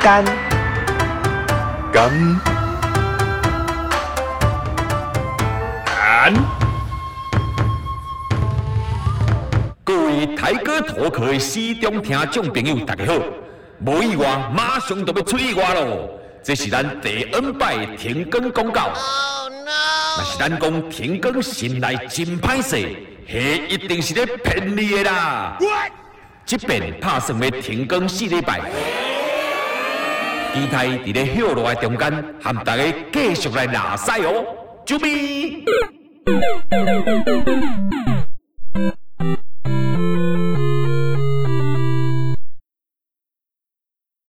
干干干，各位台哥脱壳的视众听众朋友，大家好！无意外，马上就要出意外咯！这是咱第 N 摆停更公告。那是咱讲停更心内真歹势，迄一定是咧骗你的啦！即边拍算要停更四礼拜，期待伫咧休落的中间，含大家继续来拉赛哦！准备！